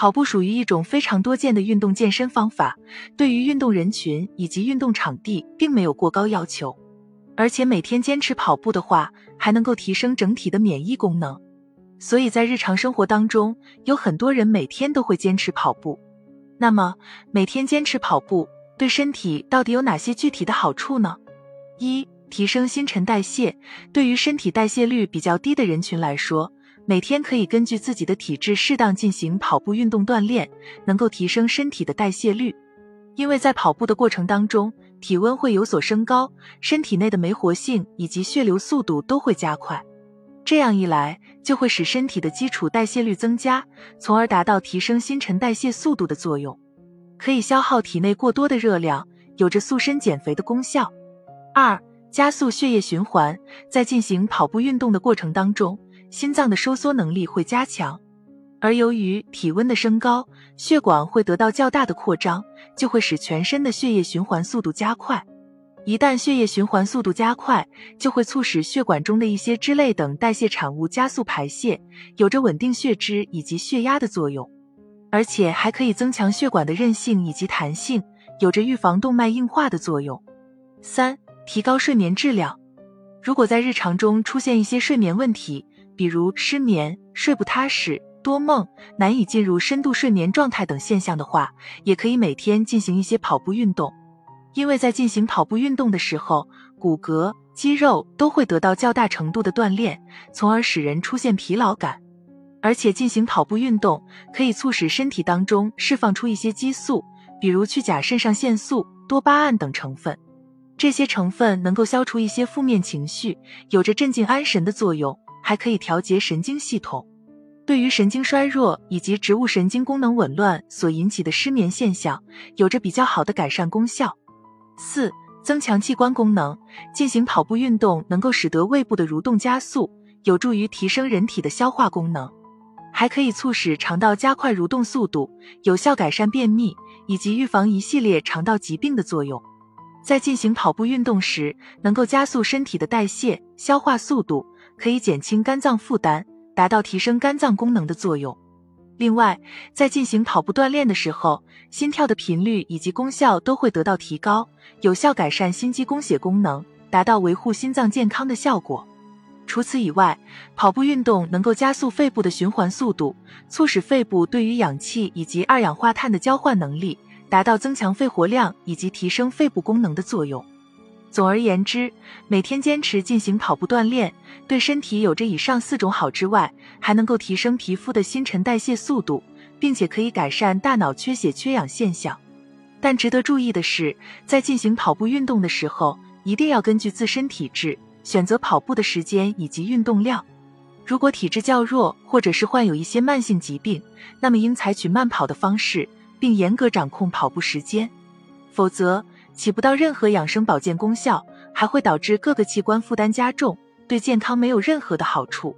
跑步属于一种非常多见的运动健身方法，对于运动人群以及运动场地并没有过高要求，而且每天坚持跑步的话，还能够提升整体的免疫功能。所以在日常生活当中，有很多人每天都会坚持跑步。那么，每天坚持跑步对身体到底有哪些具体的好处呢？一、提升新陈代谢。对于身体代谢率比较低的人群来说，每天可以根据自己的体质适当进行跑步运动锻炼，能够提升身体的代谢率。因为在跑步的过程当中，体温会有所升高，身体内的酶活性以及血流速度都会加快。这样一来，就会使身体的基础代谢率增加，从而达到提升新陈代谢速度的作用，可以消耗体内过多的热量，有着塑身减肥的功效。二、加速血液循环，在进行跑步运动的过程当中，心脏的收缩能力会加强，而由于体温的升高，血管会得到较大的扩张，就会使全身的血液循环速度加快。一旦血液循环速度加快，就会促使血管中的一些脂类等代谢产物加速排泄，有着稳定血脂以及血压的作用，而且还可以增强血管的韧性以及弹性，有着预防动脉硬化的作用。三、提高睡眠质量。如果在日常中出现一些睡眠问题，比如失眠、睡不踏实、多梦、难以进入深度睡眠状态等现象的话，也可以每天进行一些跑步运动。因为在进行跑步运动的时候，骨骼、肌肉都会得到较大程度的锻炼，从而使人出现疲劳感。而且进行跑步运动可以促使身体当中释放出一些激素，比如去甲肾上腺素、多巴胺等成分。这些成分能够消除一些负面情绪，有着镇静安神的作用，还可以调节神经系统。对于神经衰弱以及植物神经功能紊乱所引起的失眠现象，有着比较好的改善功效。四、增强器官功能。进行跑步运动能够使得胃部的蠕动加速，有助于提升人体的消化功能，还可以促使肠道加快蠕动速度，有效改善便秘以及预防一系列肠道疾病的作用。在进行跑步运动时，能够加速身体的代谢、消化速度，可以减轻肝脏负担，达到提升肝脏功能的作用。另外，在进行跑步锻炼的时候，心跳的频率以及功效都会得到提高，有效改善心肌供血功能，达到维护心脏健康的效果。除此以外，跑步运动能够加速肺部的循环速度，促使肺部对于氧气以及二氧化碳的交换能力，达到增强肺活量以及提升肺部功能的作用。总而言之，每天坚持进行跑步锻炼，对身体有着以上四种好之外，还能够提升皮肤的新陈代谢速度，并且可以改善大脑缺血缺氧现象。但值得注意的是，在进行跑步运动的时候，一定要根据自身体质选择跑步的时间以及运动量。如果体质较弱，或者是患有一些慢性疾病，那么应采取慢跑的方式，并严格掌控跑步时间，否则。起不到任何养生保健功效，还会导致各个器官负担加重，对健康没有任何的好处。